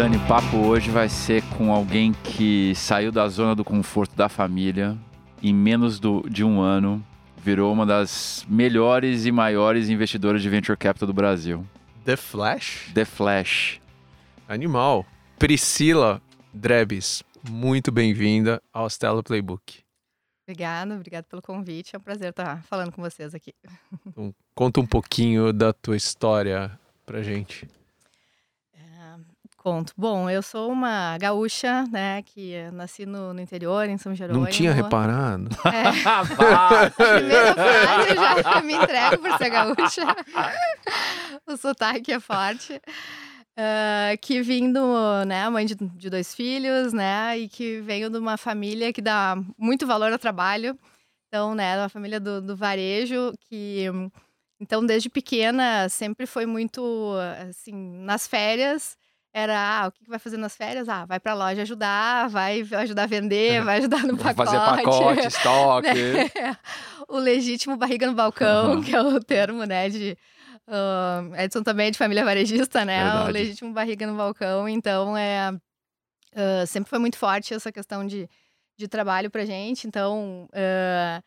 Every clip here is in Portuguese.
Dani, o papo hoje vai ser com alguém que saiu da zona do conforto da família em menos do, de um ano virou uma das melhores e maiores investidoras de venture capital do Brasil. The Flash? The Flash. Animal. Priscila Drebes, muito bem-vinda ao Stella Playbook. Obrigada, obrigada pelo convite. É um prazer estar falando com vocês aqui. Então, conta um pouquinho da tua história pra gente. Conto. Bom, eu sou uma gaúcha, né, que nasci no, no interior, em São Jerônimo. Não tinha reparado? É. Primeira frase, eu já me entrego por ser gaúcha. o sotaque é forte. Uh, que vindo, né, mãe de, de, dois filhos, né, e que venho de uma família que dá muito valor ao trabalho. Então, né, uma família do, do varejo que... Então, desde pequena, sempre foi muito, assim, nas férias era, ah, o que vai fazer nas férias? Ah, vai pra loja ajudar, vai ajudar a vender, vai ajudar no pacote. Fazer pacote, estoque. Né? O legítimo barriga no balcão, uhum. que é o termo, né, de... Uh, Edson também é de família varejista, né? Verdade. O legítimo barriga no balcão. Então, é... Uh, sempre foi muito forte essa questão de, de trabalho pra gente. Então... Uh,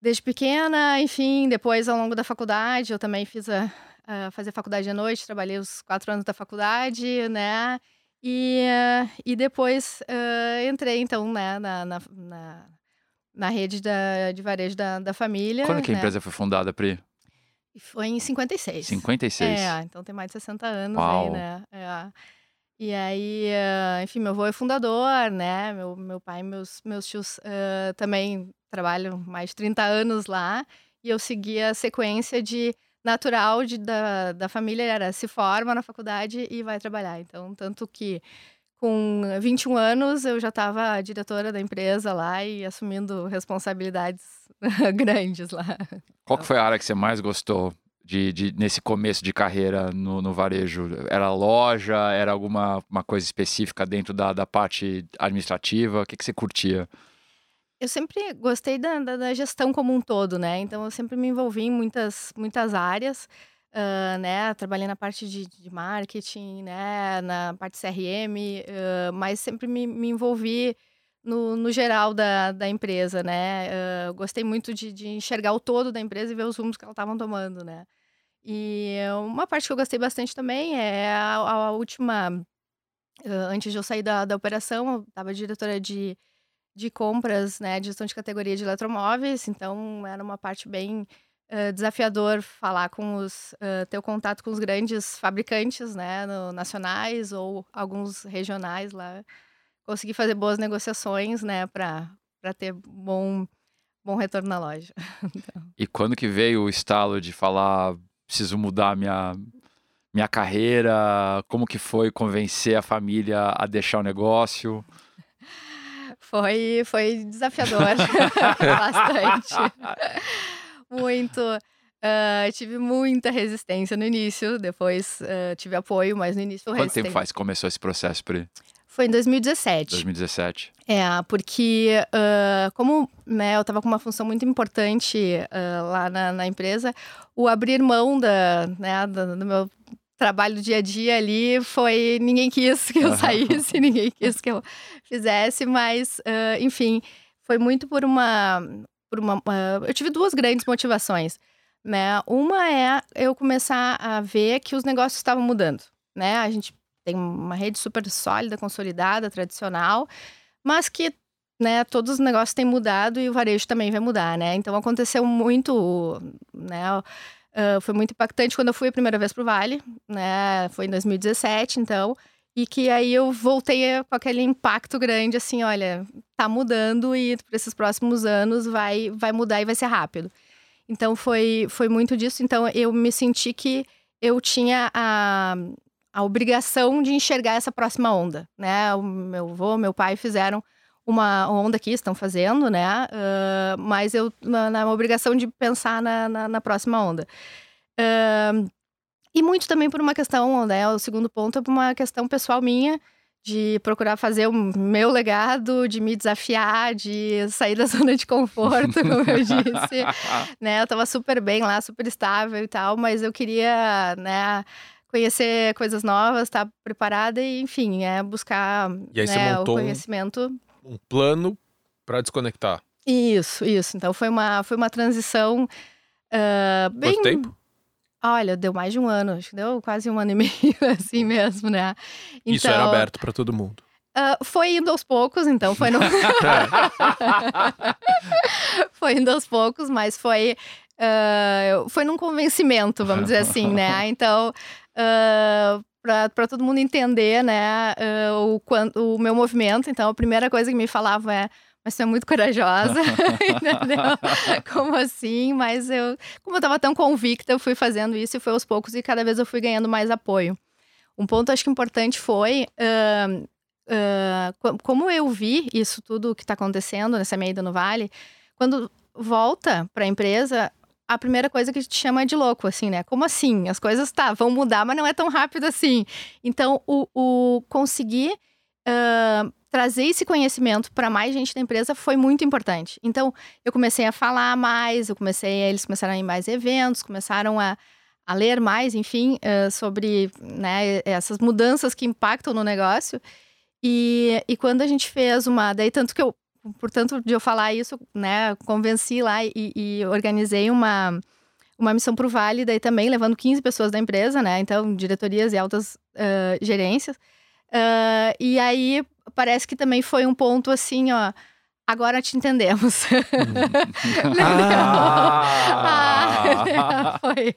desde pequena, enfim, depois ao longo da faculdade, eu também fiz a, uh, fazer faculdade à noite, trabalhei os quatro anos da faculdade, né? E, uh, e depois uh, entrei, então, né, na, na, na, na, rede da, de varejo da, da família. Quando que né? a empresa foi fundada, Pri? Foi em 56. 56? É, então tem mais de 60 anos Uau. aí, né? É. E aí, enfim, meu avô é fundador, né? Meu, meu pai e meus, meus tios também trabalham mais de 30 anos lá. E eu segui a sequência de natural de, da, da família era se forma na faculdade e vai trabalhar. Então, tanto que com 21 anos eu já estava diretora da empresa lá e assumindo responsabilidades grandes lá. Qual que foi a área que você mais gostou de, de nesse começo de carreira no, no, varejo? Era loja? Era alguma uma coisa específica dentro da, da parte administrativa? O que, que você curtia? Eu sempre gostei da, da, da, gestão como um todo, né? Então eu sempre me envolvi em muitas, muitas áreas, uh, né? Trabalhei na parte de, de, marketing, né? Na parte CRM, uh, mas sempre me, me envolvi no, no, geral da, da empresa, né? Uh, gostei muito de, de, enxergar o todo da empresa e ver os rumos que ela estavam tomando, né? E uma parte que eu gostei bastante também é a, a última. antes de eu sair da, da operação, eu estava diretora de de compras, né, de gestão de categoria de eletromóveis, então era uma parte bem uh, desafiador falar com os, uh, ter o contato com os grandes fabricantes, né, no, nacionais ou alguns regionais lá, conseguir fazer boas negociações, né, para ter bom bom retorno na loja. então. E quando que veio o estalo de falar preciso mudar minha minha carreira, como que foi convencer a família a deixar o negócio? Foi, foi desafiador. Bastante. Muito. Uh, tive muita resistência no início, depois uh, tive apoio, mas no início foi Quanto tempo faz que começou esse processo, Pri? Foi em 2017. 2017. É, porque uh, como né, eu estava com uma função muito importante lá na, na, empresa, o abrir mão da, né, do, do meu trabalho do dia a dia ali foi ninguém quis que eu saísse, ninguém quis que eu fizesse, mas uh, enfim, foi muito por uma por uma uh, eu tive duas grandes motivações, né? Uma é eu começar a ver que os negócios estavam mudando, né? A gente tem uma rede super sólida, consolidada, tradicional, mas que né, todos os negócios têm mudado e o varejo também vai mudar, né? Então aconteceu muito, né? Uh, foi muito impactante quando eu fui a primeira vez pro Vale, né? Foi em 2017, então. E que aí eu voltei com aquele impacto grande, assim, olha, tá mudando e para esses próximos anos vai, vai mudar e vai ser rápido. Então foi, foi muito disso. Então eu me senti que eu tinha a, a obrigação de enxergar essa próxima onda, né? O meu avô, meu pai fizeram uma onda que estão fazendo, né? Uh, mas eu na, na, obrigação de pensar na, na, na próxima onda. Uh, e muito também por uma questão, né? O segundo ponto é por uma questão pessoal minha de procurar fazer o meu legado, de me desafiar, de sair da zona de conforto, como eu disse, né? Eu tava super bem lá, super estável e tal, mas eu queria, né? conhecer coisas novas, estar tá preparada e, enfim, é buscar e aí né, você montou o conhecimento. Um, um plano para desconectar. Isso, isso. Então foi uma, foi uma transição uh, bem. Quanto tempo? Olha, deu mais de um ano, acho que deu quase um ano e meio, assim mesmo, né? Então, Isso era então, aberto para todo mundo. Uh, foi indo aos poucos, então foi no... foi indo aos poucos, mas foi uh, foi num convencimento, vamos dizer assim, né? Então, uh, para todo mundo entender, né, uh, o, o meu movimento. Então, a primeira coisa que me falava é mas você é muito corajosa, entendeu? Como assim? Mas eu, como eu estava tão convicta, eu fui fazendo isso e foi aos poucos e cada vez eu fui ganhando mais apoio. Um ponto acho que importante foi uh, uh, como eu vi isso tudo que está acontecendo nessa meia no Vale, quando volta para a empresa, a primeira coisa que gente chama de louco, assim, né? Como assim? As coisas tá, vão mudar, mas não é tão rápido assim. Então, o, o conseguir uh, trazer esse conhecimento para mais gente da empresa foi muito importante. Então, eu comecei a falar mais, eu comecei, eles começaram a ir mais eventos, começaram a, a ler mais, enfim, uh, sobre né, essas mudanças que impactam no negócio. E, e quando a gente fez uma. Daí, tanto que eu portanto, de eu falar isso, né, convenci lá e, e organizei uma, uma missão para o Vale, daí também levando 15 pessoas da empresa, né, então diretorias e altas uh, gerências. Uh, e aí parece que também foi um ponto assim, ó. Agora te entendemos. ah! ah, foi,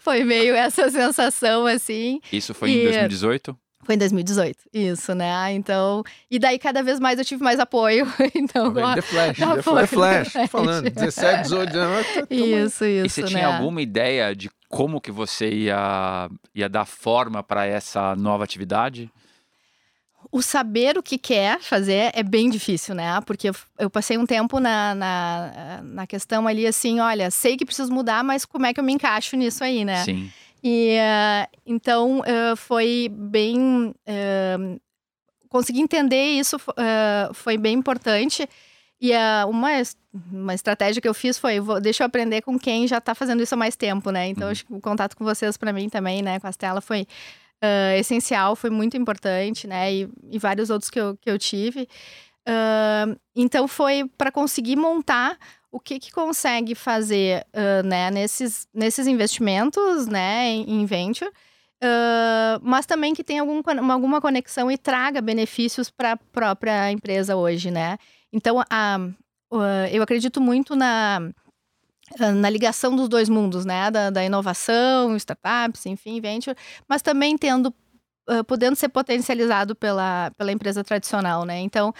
foi meio essa sensação assim. Isso foi e... em 2018? Foi em 2018, isso, né? Então, e daí cada vez mais eu tive mais apoio. Então, ó, The Flash, The, Flash, Flash, Flash. falando, 17, 18 anos. Isso, isso. E você né? tinha alguma ideia de como que você ia, ia dar forma para essa nova atividade? O saber o que quer fazer é bem difícil, né? Porque eu, eu passei um tempo na, na, na questão ali assim, olha, sei que preciso mudar, mas como é que eu me encaixo nisso aí, né? Sim. E uh, então uh, foi bem. Uh, conseguir entender isso foi bem importante. E uma, uma estratégia que eu fiz foi: vou, deixa eu aprender com quem já está fazendo isso há mais tempo, né? Então, uhum. acho que o contato com vocês, para mim também, né, com a Stella, foi essencial, foi muito importante, né? E, e, vários outros que eu, que eu tive. então, foi para conseguir montar o que, que consegue fazer uh, né, nesses, nesses investimentos né, em venture, uh, mas também que tenha algum, alguma conexão e traga benefícios para a própria empresa hoje, né? Então, a, uh, eu acredito muito na, na ligação dos dois mundos, né? Da, da inovação, startups, enfim, venture, mas também tendo, podendo ser potencializado pela, pela empresa tradicional, né? Então,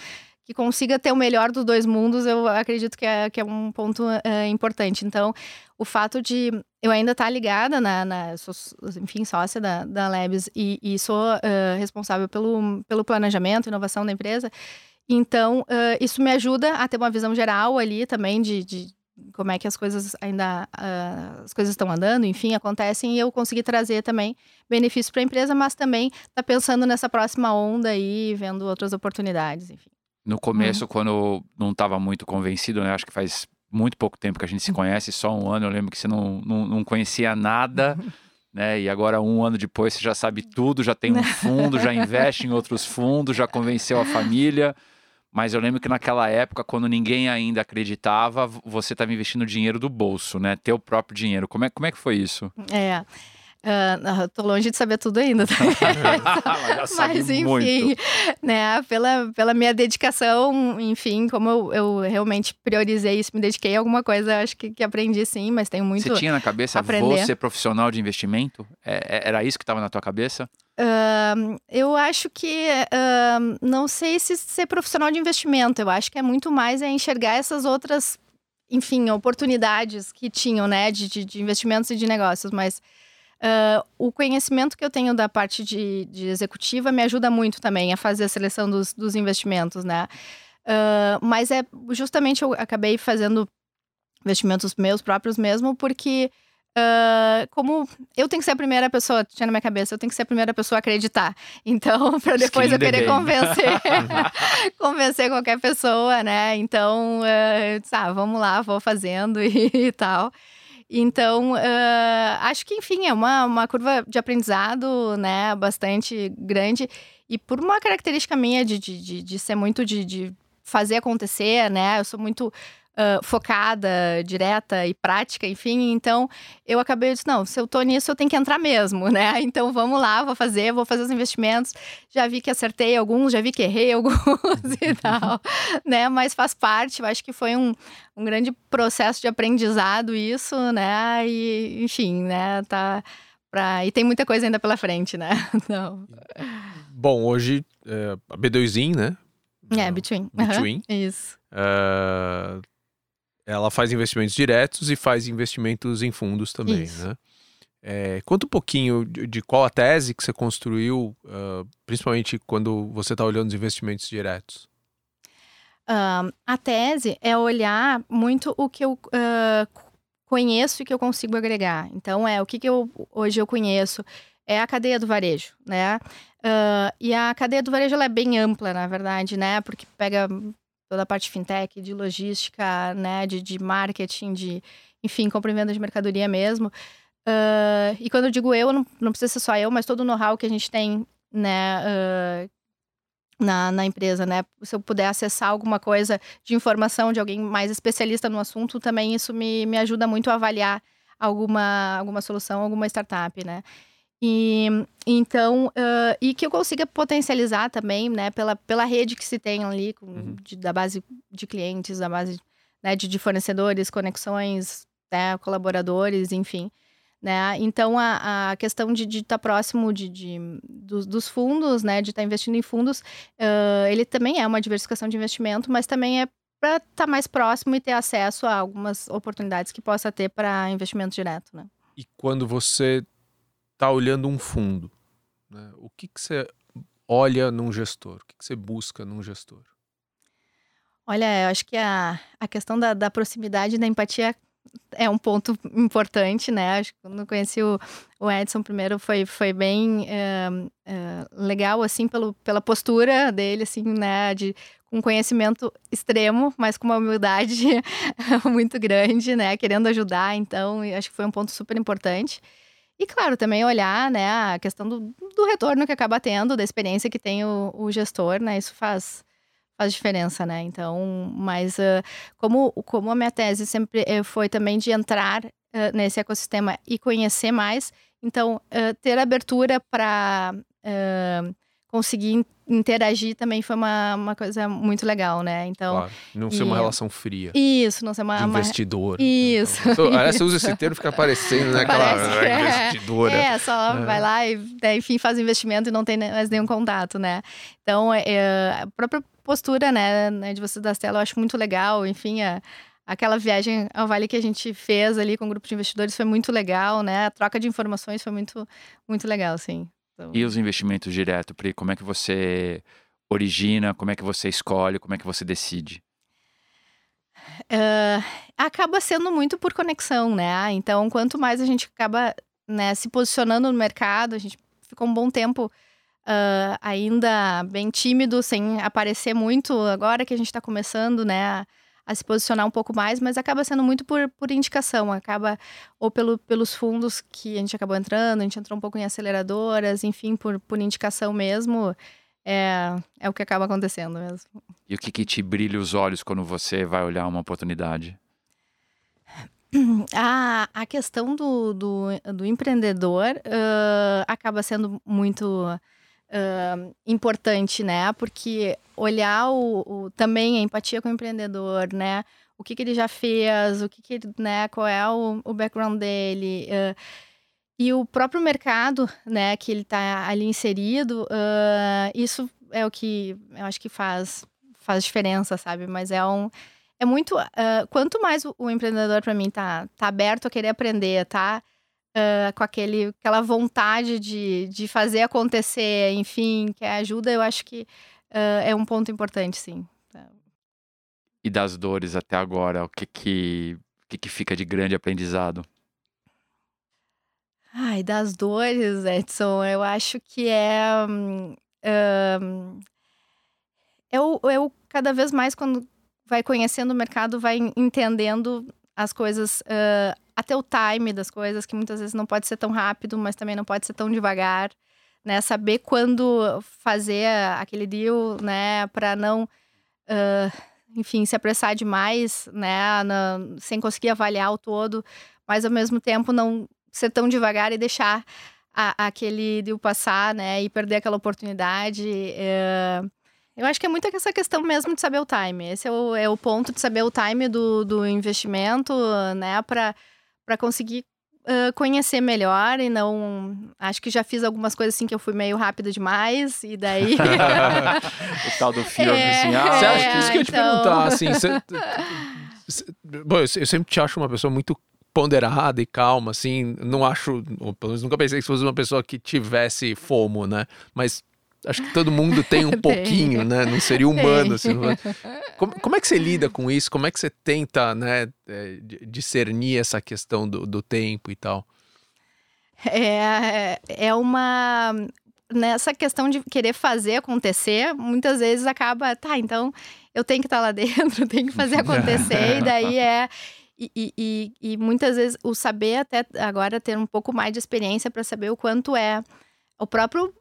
que consiga ter o melhor dos dois mundos, eu acredito que é, que é um ponto uh, importante. Então, o fato de eu ainda estar tá ligada na, na sou, enfim, sócia da, da Labs e, e sou uh, responsável pelo, pelo planejamento, inovação da empresa, então uh, isso me ajuda a ter uma visão geral ali também de, de como é que as coisas ainda as coisas estão andando, enfim, acontecem e eu consegui trazer também benefícios para a empresa, mas também tá pensando nessa próxima onda aí, vendo outras oportunidades, enfim. No começo, uhum. quando não estava muito convencido, né? Acho que faz muito pouco tempo que a gente se conhece, só um ano. Eu lembro que você não, não, não conhecia nada, né? E agora, um ano depois, você já sabe tudo, já tem um fundo, já investe em outros fundos, já convenceu a família. Mas eu lembro que naquela época, quando ninguém ainda acreditava, você estava investindo dinheiro do bolso, né? Teu próprio dinheiro. Como é, como é que foi isso? É. Uh, tô longe de saber tudo ainda. Tá? Mas, enfim, muito. né, pela, pela minha dedicação, enfim, como eu, eu, realmente priorizei isso, me dediquei a alguma coisa, acho que, que aprendi sim, mas tenho muito. Você tinha na cabeça aprender. vou ser profissional de investimento? É, é era isso que estava na tua cabeça? Uh, eu acho que uh, não sei se ser profissional de investimento, eu acho que é muito mais é enxergar essas outras, enfim, oportunidades que tinham, né, de, de, de investimentos e de negócios, mas Uh, o conhecimento que eu tenho da parte de, de, executiva me ajuda muito também a fazer a seleção dos, dos investimentos, né? Uh, mas é justamente eu acabei fazendo investimentos meus próprios mesmo, porque uh, como eu tenho que ser a primeira pessoa, tinha na minha cabeça, eu tenho que ser a primeira pessoa a acreditar. Então, para depois Skin eu querer convencer, convencer qualquer pessoa, né? Então, uh, ah, vamos lá, vou fazendo e, e tal. Então, uh, acho que, enfim, é uma, uma curva de aprendizado, né, bastante grande. E por uma característica minha de, de, de, de ser muito de, de fazer acontecer, né? Eu sou muito uh, focada, direta e prática, enfim. Então, eu acabei disse, não, se eu tô nisso, eu tenho que entrar mesmo, né? Então, vamos lá, vou fazer, vou fazer os investimentos. Já vi que acertei alguns, já vi que errei alguns e tal, né? Mas faz parte, eu acho que foi um, um grande processo de aprendizado isso, né? E, enfim, né? Tá... Pra... E tem muita coisa ainda pela frente, né? Então... Bom, hoje é, a B2In, né? É, Between. Between. Uhum. Isso. Uh, ela faz investimentos diretos e faz investimentos em fundos também, Isso. né? É, conta um pouquinho de, de, qual a tese que você construiu, uh, principalmente quando você está olhando os investimentos diretos. Uh, a tese é olhar muito o que eu uh, conheço e que eu consigo agregar. Então, é o que, que eu hoje eu conheço é a cadeia do varejo, né? e a cadeia do varejo ela é bem ampla, na verdade, né? Porque pega toda a parte fintech, de logística, né, de, de marketing, de, enfim, compra e venda de mercadoria mesmo. Uh, e quando eu digo eu, não, não precisa ser só eu, mas todo o know-how que a gente tem, né, uh, na, na empresa, né? Se eu puder acessar alguma coisa de informação de alguém mais especialista no assunto, também isso me, me ajuda muito a avaliar alguma, alguma solução, alguma startup, né? E então, uh, e que eu consiga potencializar também, né, pela, pela rede que se tem ali, com, uhum. de, da base de clientes, da base né, de, de fornecedores, conexões, né, colaboradores, enfim. Né? Então, a, a questão de estar tá próximo de, de dos, dos, fundos, né, de estar tá investindo em fundos, uh, ele também é uma diversificação de investimento, mas também é para estar tá mais próximo e ter acesso a algumas oportunidades que possa ter para investimento direto. Né? E quando você está olhando um fundo, né? o que, que você olha num gestor? O que, que você busca num gestor? Olha, eu acho que a, a questão da, da proximidade e da empatia é um ponto importante, né? Acho que quando conheci o, o Edson primeiro foi, foi bem é, é, legal, assim, pelo, pela postura dele, assim, né? De, com conhecimento extremo, mas com uma humildade muito grande, né? Querendo ajudar, então, acho que foi um ponto super importante. E, claro, também olhar né, a questão do, do retorno que acaba tendo, da experiência que tem o, o gestor, né? Isso faz, faz diferença, né? Então, mas uh, como, como a minha tese sempre eh, foi também de entrar uh, nesse ecossistema e conhecer mais, então, uh, ter abertura para conseguir interagir também foi uma, uma coisa muito legal, né? Então. Claro. Não ser e... uma relação fria. Isso, não ser uma. Investidor. Uma... Isso. Então, você usa esse termo fica aparecendo, né? Aquela é, investidora. É, só é. vai lá e, né, enfim, faz investimento e não tem mais nenhum contato, né? Então, é, é a própria postura, né, né de você da Stella, eu acho muito legal. Enfim, a, aquela viagem ao Vale que a gente fez ali com o um grupo de investidores foi muito legal, né? A troca de informações foi muito, muito legal, sim. Então... E os investimentos direto, Pri? Como é que você origina? Como é que você escolhe? Como é que você decide? Uh, acaba sendo muito por conexão, né? Então, quanto mais a gente acaba né, se posicionando no mercado, a gente ficou um bom tempo uh, ainda bem tímido, sem aparecer muito. Agora que a gente está começando, né? a se posicionar um pouco mais, mas acaba sendo muito por, por indicação, acaba ou pelo, pelos fundos que a gente acabou entrando, a gente entrou um pouco em aceleradoras, enfim, por, por indicação mesmo, é, é o que acaba acontecendo mesmo. E o que, que te brilha os olhos quando você vai olhar uma oportunidade? A, a questão do, do, do empreendedor uh, acaba sendo muito uh, importante, né? Porque olhar o, o, também a empatia com o empreendedor, né? O que, que ele já fez, o que, que né? Qual é o, o background dele. Uh, e o próprio mercado, né, que ele está ali inserido, uh, isso é o que eu acho que faz, faz diferença, sabe? Mas é um. É muito. Uh, quanto mais o, o empreendedor, para mim, tá, tá aberto a querer aprender, tá? Uh, com aquele, aquela vontade de, de fazer acontecer, enfim, que ajuda, eu acho que uh, é um ponto importante, sim. E das dores até agora, o que que, o que, que fica de grande aprendizado? Ai, das dores, Edson, eu acho que é. Um, um, eu, eu cada vez mais, quando vai conhecendo o mercado, vai entendendo as coisas uh, a ter o time das coisas, que muitas vezes não pode ser tão rápido, mas também não pode ser tão devagar, né? Saber quando fazer aquele deal, né? Para não, uh, enfim, se apressar demais, né? Na, sem conseguir avaliar o todo, mas ao mesmo tempo não ser tão devagar e deixar a, aquele deal passar, né? E perder aquela oportunidade. Uh, eu acho que é muito essa questão mesmo de saber o time. Esse é o, é o ponto de saber o time do, do investimento, né? Para conseguir uh, conhecer melhor e não. Acho que já fiz algumas coisas assim que eu fui meio rápida demais, e daí. o tal do fear é, assim, ah, Você acha que isso que eu ia te então... perguntar, assim. Você... Bom, eu sempre te acho uma pessoa muito ponderada e calma, assim. Não acho, pelo menos nunca pensei que fosse uma pessoa que tivesse fomo, né? Mas acho que todo mundo tem um tem. pouquinho, né? Não seria humano. Assim, como, como, é que você lida com isso? Como é que você tenta, né, é, discernir essa questão do, do tempo e tal? É, é uma. Nessa questão de querer fazer acontecer, muitas vezes acaba, tá, então eu tenho que estar lá dentro, tenho que fazer acontecer, e daí é. E, e, e, muitas vezes o saber até agora ter um pouco mais de experiência para saber o quanto é o próprio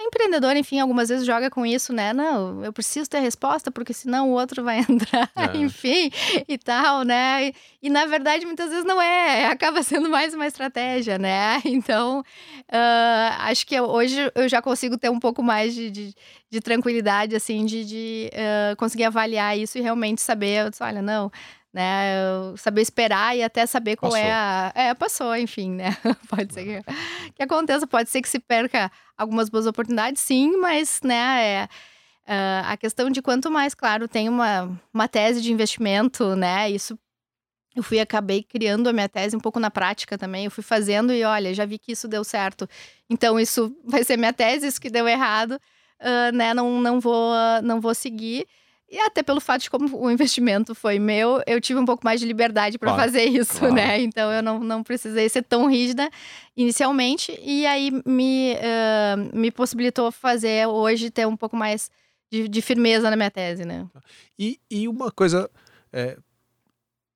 empreendedor, enfim, algumas vezes joga com isso, né? Não, eu preciso ter resposta, porque senão o outro vai entrar, é. enfim, e tal, né? E, e, na verdade, muitas vezes não é, acaba sendo mais uma estratégia, né? Então, uh, acho que hoje eu já consigo ter um pouco mais de, de, de tranquilidade, assim, de, de uh, conseguir avaliar isso e realmente saber, disse, olha, não né? Saber esperar e até saber qual é passou. é a. É, passou, enfim, né? pode ser que, que, aconteça, pode ser que se perca algumas boas oportunidades, sim, mas, né, é. Uh, a questão de quanto mais, claro, tem uma, uma tese de investimento, né? Isso eu fui acabei criando a minha tese um pouco na prática também. Eu fui fazendo e olha, já vi que isso deu certo. Então isso vai ser minha tese, isso que deu errado, uh, né? Não, não vou não vou seguir. E até pelo fato de como o investimento foi meu, eu tive um pouco mais de liberdade para claro, fazer isso, claro. né? Então eu não, não precisei ser tão rígida inicialmente. E aí me, uh, me possibilitou fazer hoje ter um pouco mais de, de firmeza na minha tese, né? E, e uma coisa. É,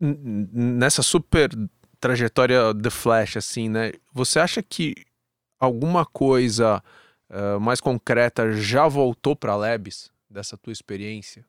nessa super trajetória The Flash, assim, né? Você acha que alguma coisa uh, mais concreta já voltou para Labs dessa tua experiência?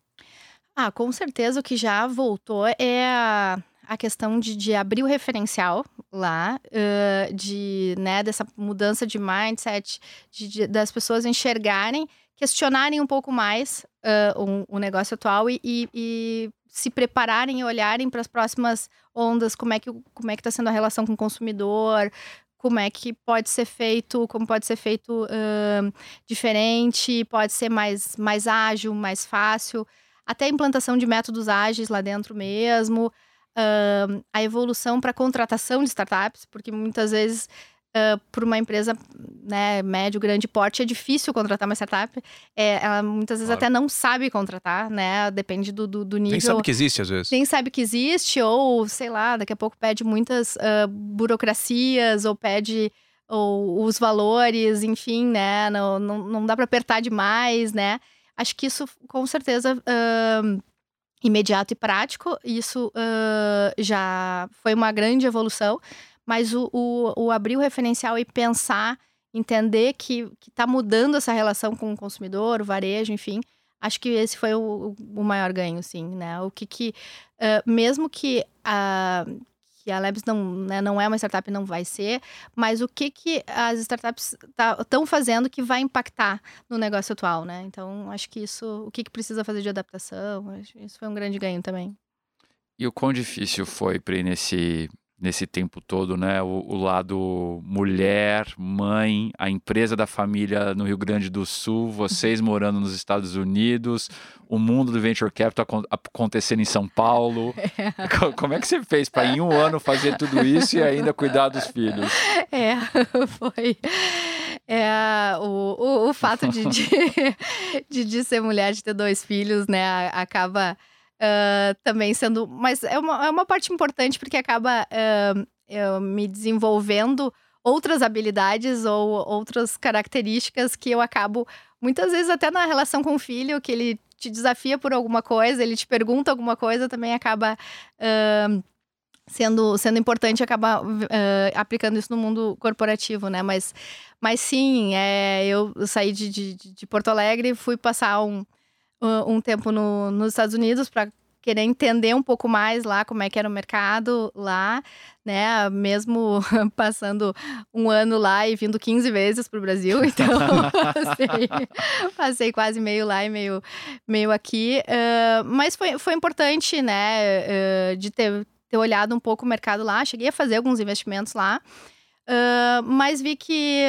Ah, com certeza o que já voltou é a, a questão de, de abrir o referencial lá, uh, de, né, dessa mudança de mindset, de, de, das pessoas enxergarem, questionarem um pouco mais uh, o, negócio atual e, e, e se prepararem e olharem para as próximas ondas, como é que como é que está sendo a relação com o consumidor, como é que pode ser feito, como pode ser feito uh, diferente, pode ser mais, mais ágil, mais fácil até a implantação de métodos ágeis lá dentro mesmo, uh, a evolução para contratação de startups, porque muitas vezes Uh, por uma empresa né, médio, grande porte, é difícil contratar uma startup. É, ela muitas vezes claro. até não sabe contratar, né? Depende do, do, do, nível. Nem sabe que existe, às vezes. Nem sabe que existe, ou sei lá, daqui a pouco pede muitas uh, burocracias, ou pede ou, os valores, enfim, né? Não, não, não dá para apertar demais, né? Acho que isso, com certeza, uh, imediato e prático, isso uh, já foi uma grande evolução, mas o, o, o, abrir o referencial e pensar, entender que está mudando essa relação com o consumidor, o varejo, enfim, acho que esse foi o, o maior ganho, sim, né? O que que, uh, mesmo que a que a Labs não, né, não é uma startup, não vai ser, mas o que, que as startups estão tá, fazendo que vai impactar no negócio atual, né? Então, acho que isso, o que, que precisa fazer de adaptação, isso foi um grande ganho também. E o quão difícil foi, Pri, nesse nesse tempo todo, né? O, o, lado mulher, mãe, a empresa da família no Rio Grande do Sul, vocês morando nos Estados Unidos, o mundo do venture capital acontecendo em São Paulo. É. Como é que você fez para em um ano fazer tudo isso e ainda cuidar dos filhos? É, foi. É, o, o, o fato de, de, de, de ser mulher, de ter dois filhos, né, acaba uh, também sendo. Mas é uma, é uma parte importante porque acaba uh, me desenvolvendo outras habilidades ou outras características que eu acabo, muitas vezes, até na relação com o filho, que ele te desafia por alguma coisa, ele te pergunta alguma coisa, também acaba. Uh, sendo, sendo importante acabar uh, aplicando isso no mundo corporativo, né? Mas, mas sim, é, eu saí de, de, de Porto Alegre, fui passar um, um tempo no, nos Estados Unidos para querer entender um pouco mais lá como é que era o mercado lá, né? Mesmo passando um ano lá e vindo 15 vezes para o Brasil, então passei, passei, quase meio lá e meio, meio aqui. Uh, mas foi, foi importante, né? Uh, de ter, ter olhado um pouco o mercado lá. Cheguei a fazer alguns investimentos lá. Uh, mas vi que,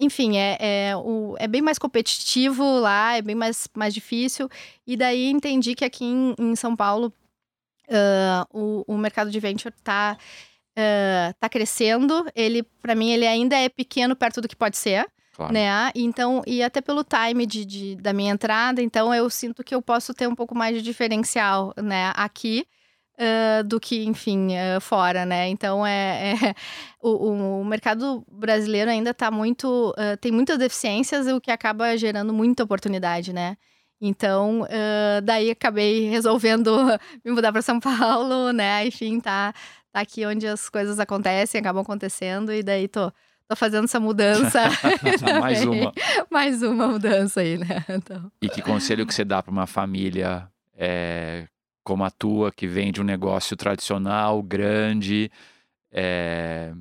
enfim, é, é, o, é bem mais competitivo lá, é bem mais, mais difícil. E daí entendi que aqui em, em São Paulo uh, o, o mercado de venture está uh, tá crescendo. Ele, para mim, ele ainda é pequeno perto do que pode ser. Claro. Né? Então, e até pelo time de, de, da minha entrada, então eu sinto que eu posso ter um pouco mais de diferencial né, aqui uh, do que, enfim, uh, fora, né? Então, é, é o, o, mercado brasileiro ainda está muito... Uh, tem muitas deficiências, o que acaba gerando muita oportunidade, né? Então, daí acabei resolvendo me mudar para São Paulo, né? Enfim, tá, tá aqui onde as coisas acontecem, acabam acontecendo, e daí tô tô fazendo essa mudança. Mais uma. Mais uma mudança aí, né? Então... E que conselho que você dá para uma família é, como a tua, que vem de um negócio tradicional, grande. É...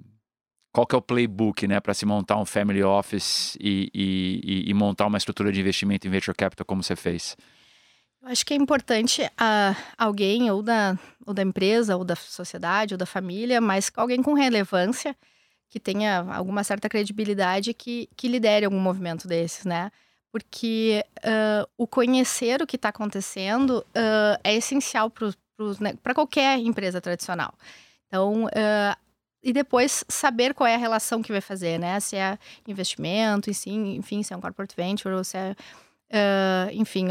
Qual que é o playbook, né, para se montar um family office e, e, e, montar uma estrutura de investimento em venture capital como você fez? Eu acho que é importante uh, alguém ou da, ou da empresa, ou da sociedade, ou da família, mas alguém com relevância, que tenha alguma certa credibilidade, que, que lidere algum movimento desses, né? Porque uh, o conhecer o que está acontecendo uh, é essencial para né, qualquer empresa tradicional. Então, uh, e depois saber qual é a relação que vai fazer, né? Se é investimento, enfim, enfim se é um corporate venture ou se é, enfim,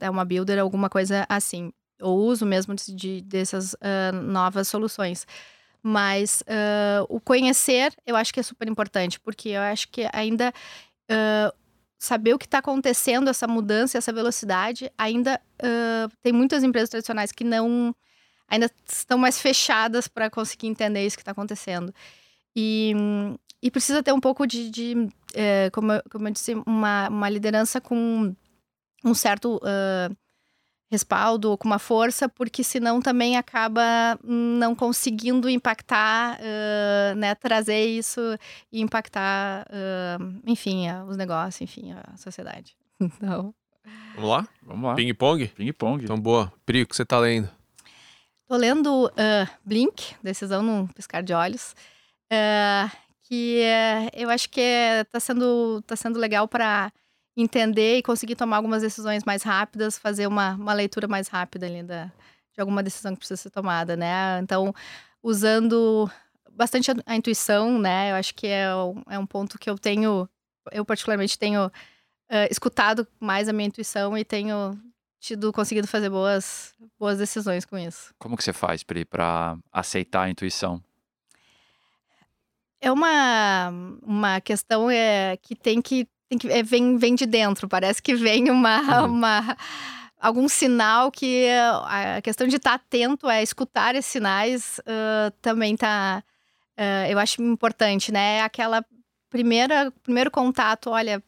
é uma builder, alguma coisa assim. Ou uso mesmo de, de dessas novas soluções. Mas o conhecer, eu acho que é super importante, porque eu acho que ainda saber o que está acontecendo, essa mudança, essa velocidade, ainda uh, tem muitas empresas tradicionais que não ainda estão mais fechadas para conseguir entender isso que está acontecendo. E, e, precisa ter um pouco de, de é, como, eu, como eu disse, uma, uma liderança com um certo uh, respaldo ou com uma força, porque senão também acaba não conseguindo impactar, uh, né, trazer isso e impactar, uh, enfim, os negócios, enfim, a sociedade. Então... Vamos lá? Vamos lá. Ping pong? Ping pong. Então, boa. Pri, o que você tá lendo? Tô lendo uh, Blink, Decisão num Piscar de Olhos, que eu acho que está sendo, tá sendo legal para entender e conseguir tomar algumas decisões mais rápidas, fazer uma, uma leitura mais rápida ali da, de alguma decisão que precisa ser tomada, né? Então, usando bastante a, intuição, né? Eu acho que é, é um ponto que eu tenho, eu particularmente tenho uh, escutado mais a minha intuição e tenho tido conseguido fazer boas, boas decisões com isso. Como que você faz, Pri, para aceitar a intuição? É uma, uma questão é, que tem que tem que, é, vem, vem de dentro, parece que vem uma, uhum. uma algum sinal que a questão de estar atento a escutar esses sinais uh, também está uh, eu acho importante, né? Aquela primeira primeiro contato, olha,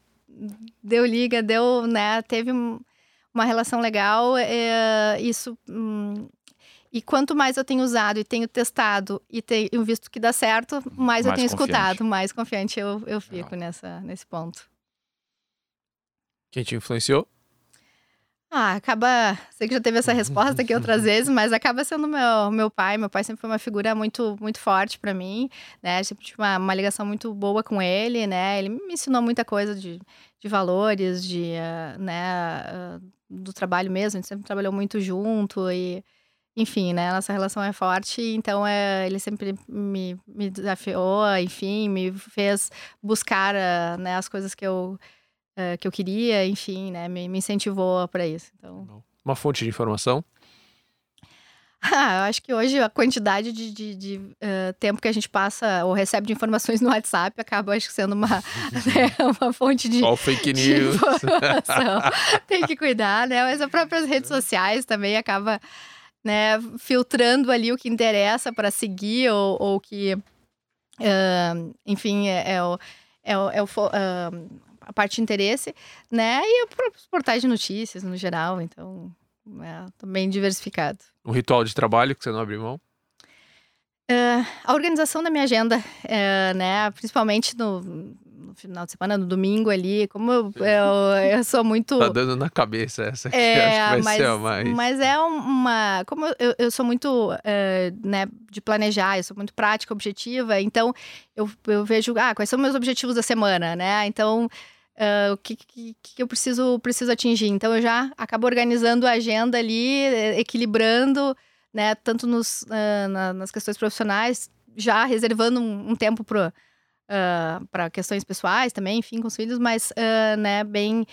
deu liga, deu, né? Teve uma relação legal, é, isso um, e quanto mais eu tenho usado e tenho testado e tenho visto que dá certo, mais, mais eu tenho confiante. escutado, mais confiante eu, eu fico nessa, nesse ponto. Quem te influenciou? Ah, acaba. Sei que já teve essa resposta aqui outras vezes, mas acaba sendo meu, meu pai. Meu pai sempre foi uma figura muito, muito forte para mim, né? Sempre tive uma, uma ligação muito boa com ele, né? Ele me ensinou muita coisa de, de valores, de, uh, né, uh, do trabalho mesmo. A gente sempre trabalhou muito junto e, enfim, né? Nossa relação é forte, então é, ele sempre me, me desafiou, enfim, me fez buscar uh, né, as coisas que eu uh, que eu queria, enfim, né? Me, me incentivou para isso. Então... Uma fonte de informação? Ah, eu acho que hoje a quantidade de, de, de uh, tempo que a gente passa ou recebe de informações no WhatsApp acaba, acho sendo uma, né, uma fonte de, Só fake news. Tem que cuidar, né? Mas as próprias redes sociais também acaba né, filtrando ali o que interessa para seguir ou, ou que, uh, enfim, é, é, o, é, o, é o uh, a parte de interesse, né? E os portais de notícias no geral, então é também diversificado. Um ritual de trabalho que você não abre mão? Uh, a organização da minha agenda, uh, né? Principalmente no, no, final de semana, no domingo ali, como eu, eu, eu sou muito. Tá dando na cabeça essa aqui, é, acho que vai mas, ser a mais. Mas é uma. Como eu, eu sou muito uh, né, de planejar, eu sou muito prática, objetiva, então eu, eu vejo, ah, quais são meus objetivos da semana, né? Então. Uh, o que, que, que, eu preciso, preciso atingir. Então, eu já acabo organizando a agenda ali, equilibrando, né? Tanto nos, uh, na, nas questões profissionais, já reservando um, um tempo para uh, questões pessoais também, enfim, com os filhos, mas, né, bem...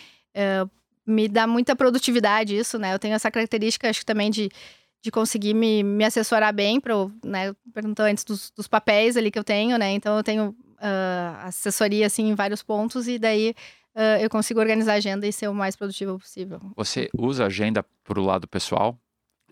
me dá muita produtividade isso, né? Eu tenho essa característica, acho que também de, de conseguir me, me assessorar bem, para né? Perguntou antes dos, dos papéis ali que eu tenho, né? Então, eu tenho uh, assessoria assim em vários pontos e daí uh, eu consigo organizar a agenda e ser o mais produtivo possível. Você usa a agenda para o lado pessoal?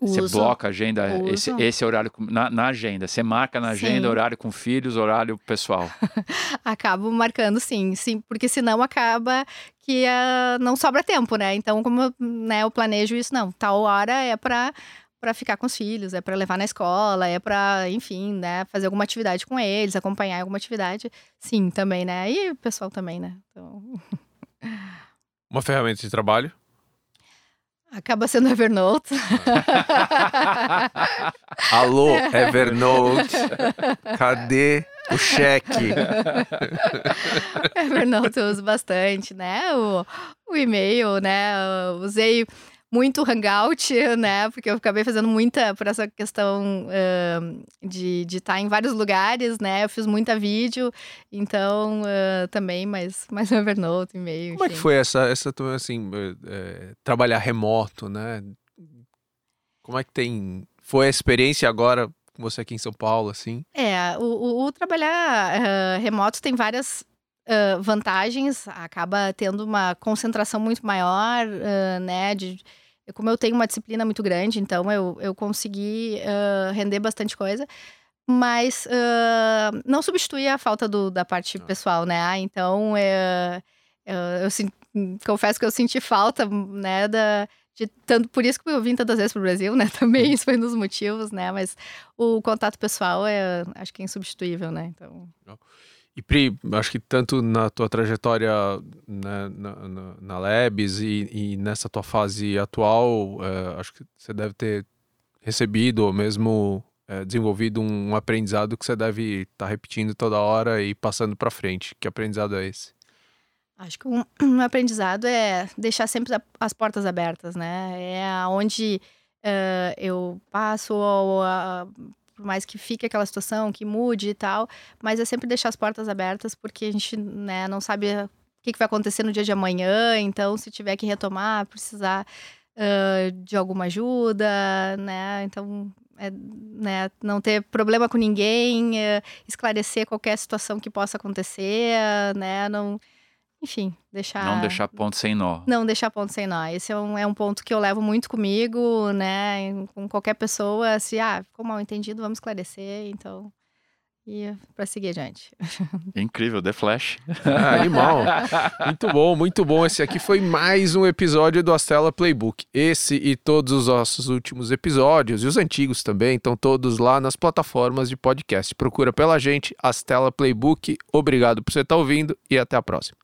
Uso, você bloca a agenda, esse, esse horário na, na, agenda. Você marca na agenda sim. horário com filhos, horário pessoal. Acabo marcando sim, sim, porque senão acaba que uh, não sobra tempo, né? Então, como né, eu planejo isso, não, tal hora é para para ficar com os filhos, é para levar na escola, é para, enfim, né, fazer alguma atividade com eles, acompanhar alguma atividade. Sim, também, né? E o pessoal também, né? Então... Uma ferramenta de trabalho? Acaba sendo Evernote. Alô, Evernote. Cadê o cheque? Evernote eu uso bastante, né? O, o e-mail, né? Eu usei muito hangout, né? Porque eu acabei fazendo muita por essa questão uh, de estar tá em vários lugares, né? Eu fiz muita vídeo, então uh, também, mas mais Evernote, e-mail. Como enfim. é que foi essa, essa assim, é, trabalhar remoto, né? Como é que tem. Foi a experiência agora com você aqui em São Paulo, assim? É, o, o, o trabalhar uh, remoto tem várias Uh, vantagens, acaba tendo uma concentração muito maior, uh, né, de, como eu tenho uma disciplina muito grande, então eu, eu consegui uh, render bastante coisa. Mas uh, não substitui a falta do, da parte pessoal, né? Ah, então, eu, eu, confesso que eu senti falta, né, da, de tanto por isso que eu vim tantas vezes para o Brasil, né? Também isso foi um dos motivos, né? Mas o contato pessoal é, acho que é insubstituível, né? Então. E Pri, acho que tanto na tua trajetória né, na, na, na Labs e, e, nessa tua fase atual, é, acho que você deve ter recebido ou mesmo é, desenvolvido um aprendizado que você deve estar tá repetindo toda hora e passando para frente. Que aprendizado é esse? Acho que um, um, aprendizado é deixar sempre as portas abertas, né? É onde uh, eu passo ou uh, por mais que fique aquela situação, que mude e tal, mas é sempre deixar as portas abertas, porque a gente né, não sabe o que, que vai acontecer no dia de amanhã, então se tiver que retomar, precisar uh, de alguma ajuda, né? Então, é, né, não ter problema com ninguém, uh, esclarecer qualquer situação que possa acontecer, né? Não enfim, deixar. Não deixar ponto sem nó. Não deixar ponto sem nó. Esse é um, é um ponto que eu levo muito comigo, né? Com qualquer pessoa, se, ah, ficou mal entendido, vamos esclarecer, então. E para seguir adiante. Incrível, The Flash. Ah, animal. muito bom, muito bom. Esse aqui foi mais um episódio do Astela Playbook. Esse e todos os nossos últimos episódios, e os antigos também, estão todos lá nas plataformas de podcast. Procura pela gente, Astela Playbook. Obrigado por você estar ouvindo e até a próxima.